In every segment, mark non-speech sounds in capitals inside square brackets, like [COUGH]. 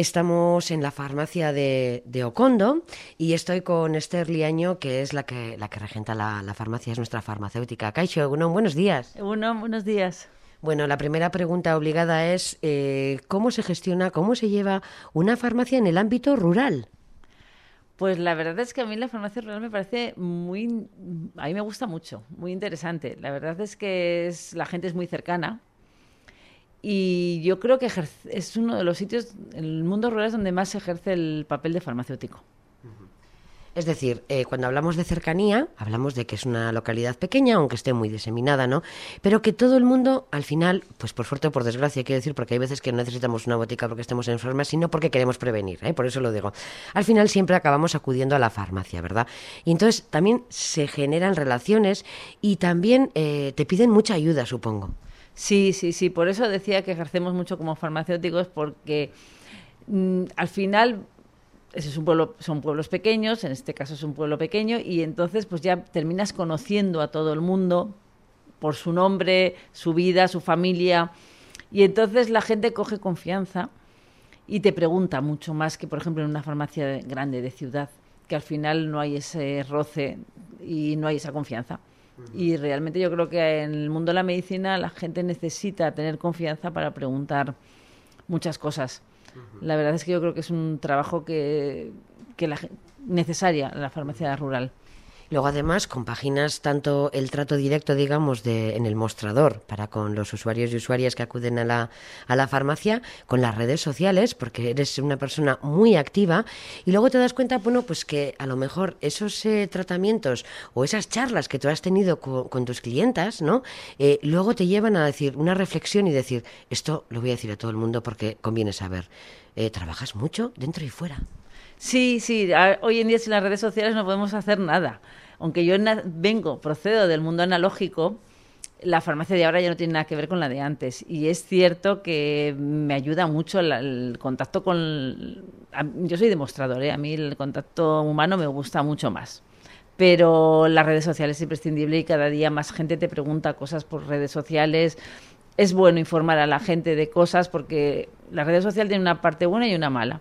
Estamos en la farmacia de, Ocondo y estoy con Esther Liaño, que es la que, la que regenta la, farmacia, es nuestra farmacéutica. Caixo, buenos días. Uno, buenos días. Bueno, la primera pregunta obligada es eh, ¿cómo se gestiona, cómo se lleva una farmacia en el ámbito rural? Pues la verdad es que a mí la farmacia rural me parece muy, a mí me gusta mucho, muy interesante. La verdad es que es, la gente es muy cercana, y yo creo que es uno de los sitios en el mundo rural donde más se ejerce el papel de farmacéutico. Es decir, eh, cuando hablamos de cercanía, hablamos de que es una localidad pequeña, aunque esté muy diseminada, ¿no? Pero que todo el mundo, al final, pues por suerte o por desgracia, quiero decir, porque hay veces que no necesitamos una botica porque estemos enfermas, sino porque queremos prevenir, ¿eh? por eso lo digo. Al final siempre acabamos acudiendo a la farmacia, ¿verdad? Y entonces también se generan relaciones y también eh, te piden mucha ayuda, supongo. Sí, sí, sí. Por eso decía que ejercemos mucho como farmacéuticos, porque mm, al final es un pueblo, son pueblos pequeños, en este caso es un pueblo pequeño, y entonces pues ya terminas conociendo a todo el mundo por su nombre, su vida, su familia, y entonces la gente coge confianza y te pregunta mucho más que, por ejemplo, en una farmacia grande de ciudad, que al final no hay ese roce y no hay esa confianza. Y realmente yo creo que en el mundo de la medicina la gente necesita tener confianza para preguntar muchas cosas. La verdad es que yo creo que es un trabajo que, que la, necesaria la farmacia rural. Luego, además, compaginas tanto el trato directo, digamos, de, en el mostrador para con los usuarios y usuarias que acuden a la, a la farmacia, con las redes sociales, porque eres una persona muy activa, y luego te das cuenta, bueno, pues que a lo mejor esos eh, tratamientos o esas charlas que tú has tenido con, tus clientas, ¿no? Eh, luego te llevan a decir una reflexión y decir, esto lo voy a decir a todo el mundo porque conviene saber. Eh, trabajas mucho dentro y fuera. Sí, sí, hoy en día sin las redes sociales no podemos hacer nada. Aunque yo vengo, procedo del mundo analógico, la farmacia de ahora ya no tiene nada que ver con la de antes. Y es cierto que me ayuda mucho el, contacto con... yo soy demostrador, ¿eh? a mí el contacto humano me gusta mucho más. Pero las redes sociales es imprescindible y cada día más gente te pregunta cosas por redes sociales. Es bueno informar a la gente de cosas porque las redes sociales tienen una parte buena y una mala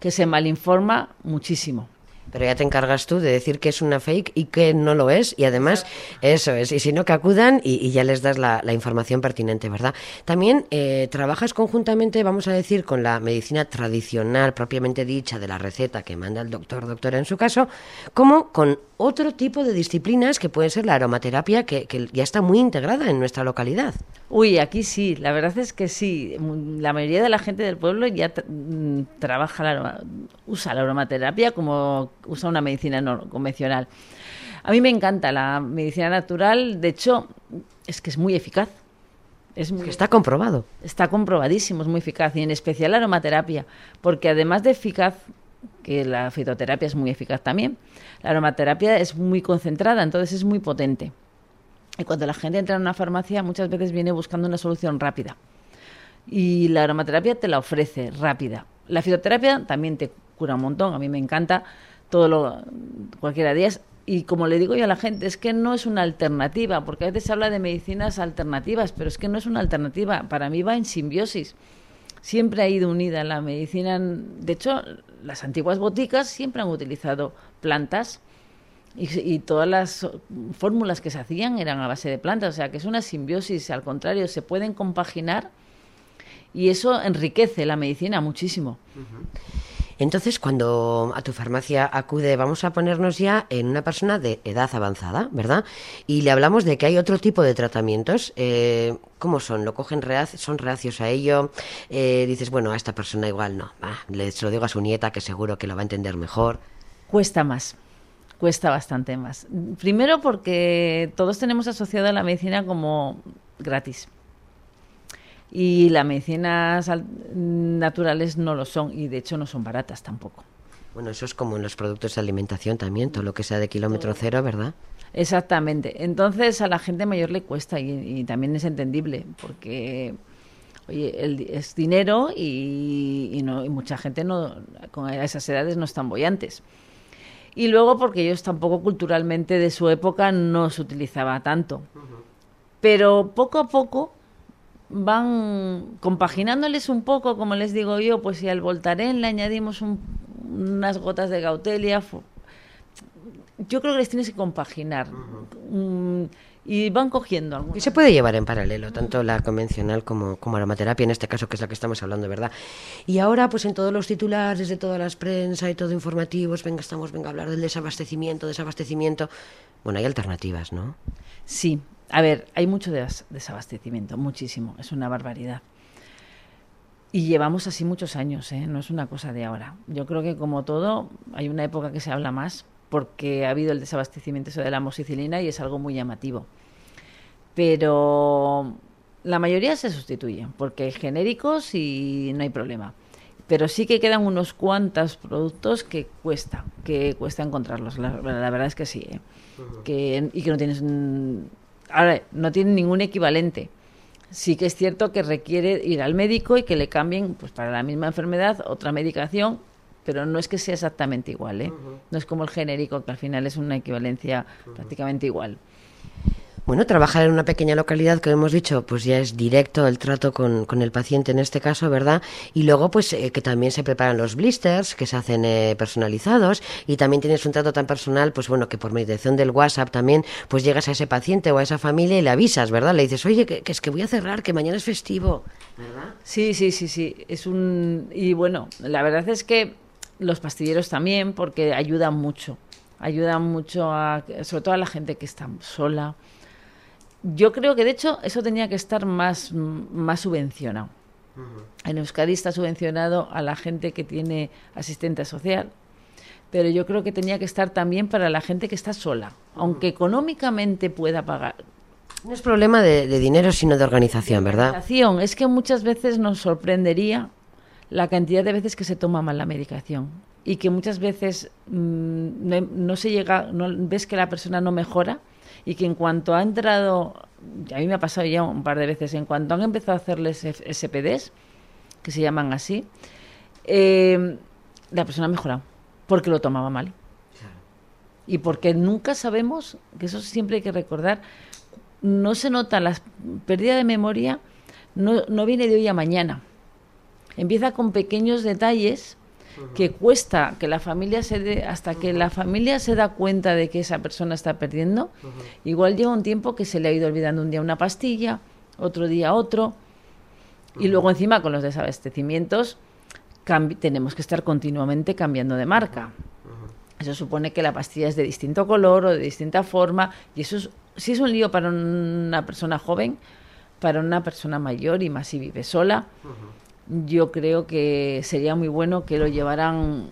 que se malinforma muchísimo. Pero ya te encargas tú de decir que es una fake y que no lo es. Y además, eso es. Y si no, que acudan y, ya les das la, información pertinente, ¿verdad? También eh, trabajas conjuntamente, vamos a decir, con la medicina tradicional, propiamente dicha, de la receta que manda el doctor, doctora en su caso, como con otro tipo de disciplinas que pueden ser la aromaterapia, que, que ya está muy integrada en nuestra localidad. Uy, aquí sí, la verdad es que sí. La mayoría de la gente del pueblo ya mm, trabaja, la usa la aromaterapia como usa una medicina no convencional. A mí me encanta la medicina natural, de hecho, es que es muy eficaz. Es está comprobado. Está comprobadísimo, es muy eficaz, y en especial la aromaterapia, porque además de eficaz, que la fitoterapia es muy eficaz también, la aromaterapia es muy concentrada, entonces es muy potente. Y cuando la gente entra en una farmacia, muchas veces viene buscando una solución rápida. Y la aromaterapia te la ofrece rápida. La fitoterapia también te cura un montón. A mí me encanta todo lo cualquiera de ellas. Y como le digo yo a la gente, es que no es una alternativa, porque a veces se habla de medicinas alternativas, pero es que no es una alternativa. Para mí va en simbiosis. Siempre ha ido unida la medicina. De hecho, las antiguas boticas siempre han utilizado plantas y, todas las fórmulas que se hacían eran a base de plantas, o sea que es una simbiosis, al contrario, se pueden compaginar y eso enriquece la medicina muchísimo. Entonces, cuando a tu farmacia acude, vamos a ponernos ya en una persona de edad avanzada, ¿verdad? Y le hablamos de que hay otro tipo de tratamientos. Eh, ¿Cómo son? ¿Lo cogen son reacios a ello? Eh, dices, bueno, a esta persona igual no. le se lo digo a su nieta que seguro que lo va a entender mejor. Cuesta más cuesta bastante más. Primero porque todos tenemos asociado a la medicina como gratis. Y las medicinas naturales no lo son y de hecho no son baratas tampoco. Bueno, eso es como en los productos de alimentación también, todo lo que sea de kilómetro cero, ¿verdad? Exactamente. Entonces a la gente mayor le cuesta y, también es entendible porque oye, es dinero y, no, y mucha gente no, con esas edades no están bollantes. Y luego porque ellos tampoco culturalmente de su época no se utilizaba tanto. Pero poco a poco van compaginándoles un poco, como les digo yo, pues si al Voltaren le añadimos unas gotas de Gautelia, yo creo que les tienes que compaginar. Mm, y van cogiendo Y se puede llevar en paralelo, tanto la convencional como, como aromaterapia, en este caso, que es la que estamos hablando, ¿verdad? Y ahora, pues en todos los titulares de todas las prensa y todo informativos, venga, estamos, venga a hablar del desabastecimiento, desabastecimiento. Bueno, hay alternativas, ¿no? Sí, a ver, hay mucho desabastecimiento, muchísimo, es una barbaridad. Y llevamos así muchos años, ¿eh? no es una cosa de ahora. Yo creo que como todo, hay una época que se habla más porque ha habido el desabastecimiento de la mosicilina y es algo muy llamativo. Pero la mayoría se sustituyen porque hay genéricos y no hay problema. Pero sí que quedan unos cuantos productos que cuesta, que cuesta encontrarlos. La, verdad es que sí. ¿eh? que, y que no tienes. Ahora, no tienen ningún equivalente. Sí que es cierto que requiere ir al médico y que le cambien, pues para la misma enfermedad, otra medicación pero no es que sea exactamente igual, ¿eh? No es como el genérico, que al final es una equivalencia prácticamente igual. Bueno, trabajar en una pequeña localidad, que hemos dicho, pues ya es directo el trato con, el paciente en este caso, ¿verdad? Y luego, pues eh, que también se preparan los blisters, que se hacen eh, personalizados, y también tienes un trato tan personal, pues bueno, que por mediación del WhatsApp también, pues llegas a ese paciente o a esa familia y le avisas, ¿verdad? Le dices, oye, que, que es que voy a cerrar, que mañana es festivo, ¿verdad? Sí, sí, sí, sí. Es un... Y bueno, la verdad es que los pastilleros también, porque ayudan mucho. Ayudan mucho, a, sobre todo a la gente que está sola. Yo creo que, de hecho, eso tenía que estar más, más subvencionado. En Euskadi está subvencionado a la gente que tiene asistente social, pero yo creo que tenía que estar también para la gente que está sola, aunque económicamente pueda pagar. No es problema de, de dinero, sino de organización, ¿verdad? Organización. Es que muchas veces nos sorprendería la cantidad de veces que se toma mal la medicación y que muchas veces mm, no, se llega, no ves que la persona no mejora y que en cuanto ha entrado, a mí me ha pasado ya un par de veces, en cuanto han empezado a hacerles SPDs, que se llaman así, eh, la persona ha mejorado porque lo tomaba mal. Y porque nunca sabemos, que eso siempre hay que recordar, no se nota la pérdida de memoria, no, no viene de hoy a mañana empieza con pequeños detalles que cuesta que la familia se dé, hasta que la familia se da cuenta de que esa persona está perdiendo, igual lleva un tiempo que se le ha ido olvidando un día una pastilla, otro día otro, y luego encima con los desabastecimientos tenemos que estar continuamente cambiando de marca. Eso supone que la pastilla es de distinto color o de distinta forma, y eso es, si es un lío para una persona joven, para una persona mayor y más si vive sola, yo creo que sería muy bueno que lo llevaran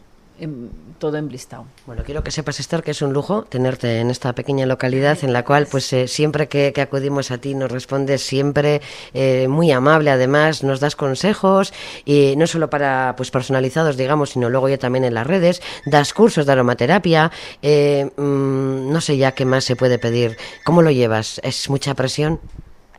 todo emblistado. Bueno, quiero que sepas, Esther, que es un lujo tenerte en esta pequeña localidad en la cual, pues eh, siempre que, acudimos a ti, nos respondes siempre eh, muy amable, además, nos das consejos, y no solo para, pues personalizados, digamos, sino luego ya también en las redes, das cursos de aromaterapia, eh, mm, no sé ya qué más se puede pedir. ¿Cómo lo llevas? ¿Es mucha presión?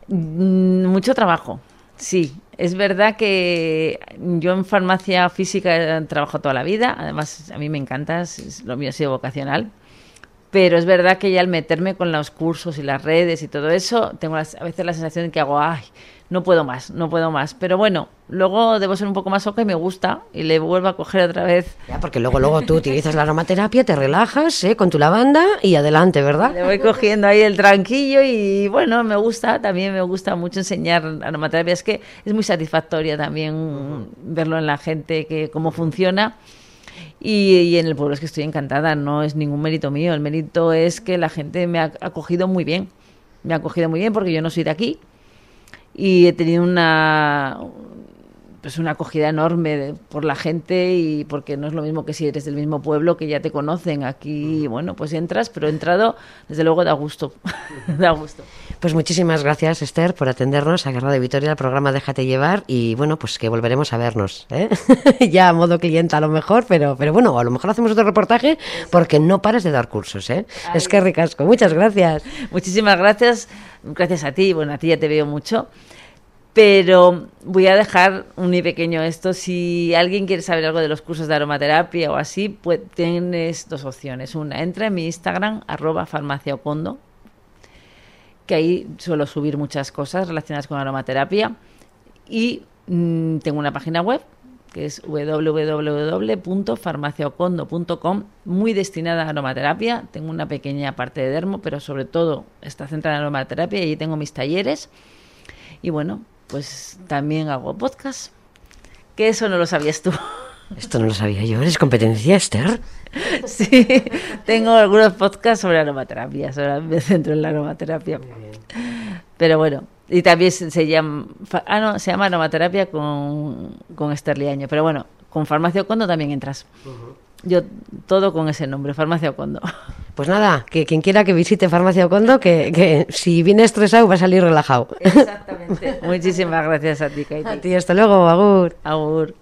Mm, mucho trabajo, sí. Es verdad que yo en farmacia física he trabajado toda la vida, además a mí me encanta, lo mío ha sido vocacional, pero es verdad que ya al meterme con los cursos y las redes y todo eso, tengo a veces la sensación de que hago, ay, no puedo más, no puedo más. Pero bueno, luego debo ser un poco más oca y me gusta y le vuelvo a coger otra vez. Ya, porque luego, luego tú utilizas la aromaterapia, te relajas ¿eh? con tu lavanda y adelante, ¿verdad? Le voy cogiendo ahí el tranquillo y bueno, me gusta, también me gusta mucho enseñar aromaterapia. Es que es muy satisfactoria también verlo en la gente, que cómo funciona. Y, y, en el pueblo es que estoy encantada, no es ningún mérito mío, el mérito es que la gente me ha acogido muy bien, me ha acogido muy bien porque yo no soy de aquí, y he tenido una pues una acogida enorme por la gente y porque no es lo mismo que si eres del mismo pueblo que ya te conocen. Aquí bueno pues entras pero he entrado desde luego da gusto. [LAUGHS] Da gusto. Pues muchísimas gracias Esther por atendernos a Guerra de Vitoria el programa Déjate llevar y bueno pues que volveremos a vernos ¿eh? [LAUGHS] ya a modo cliente a lo mejor pero pero bueno a lo mejor hacemos otro reportaje porque no pares de dar cursos ¿eh? es que ricasco. Muchas gracias. Muchísimas gracias. Gracias a ti. Bueno a ti ya te veo mucho pero voy a dejar un pequeño esto. Si alguien quiere saber algo de los cursos de aromaterapia o así, pues tienes dos opciones. Una, entra en mi Instagram, arroba farmaciaocondo, que ahí suelo subir muchas cosas relacionadas con aromaterapia. Y mm, tengo una página web que es www.farmaciaocondo.com, muy destinada a aromaterapia. Tengo una pequeña parte de dermo, pero sobre todo está centrada en aromaterapia y allí tengo mis talleres. Y bueno, pues también hago podcast, que eso no lo sabías tú. Esto no lo sabía yo. ¿Eres competencia, Esther? [LAUGHS] Sí, tengo algunos podcasts sobre aromaterapia, sobre, me centro en la aromaterapia. Pero bueno, y también se, llama, ah, no, se llama aromaterapia con, con Esther Liaño. Pero bueno, con Farmacia Ocondo también entras. Yo todo con ese nombre, Farmacia Ocondo. [LAUGHS] Pues nada, que quien quiera que visite Farmacia Ocondo, que, que si viene estresado va a salir relajado. [LAUGHS] Exactamente. [LAUGHS] Muchísimas gracias a ti, Katie. A ti, hasta luego, Agur. Agur.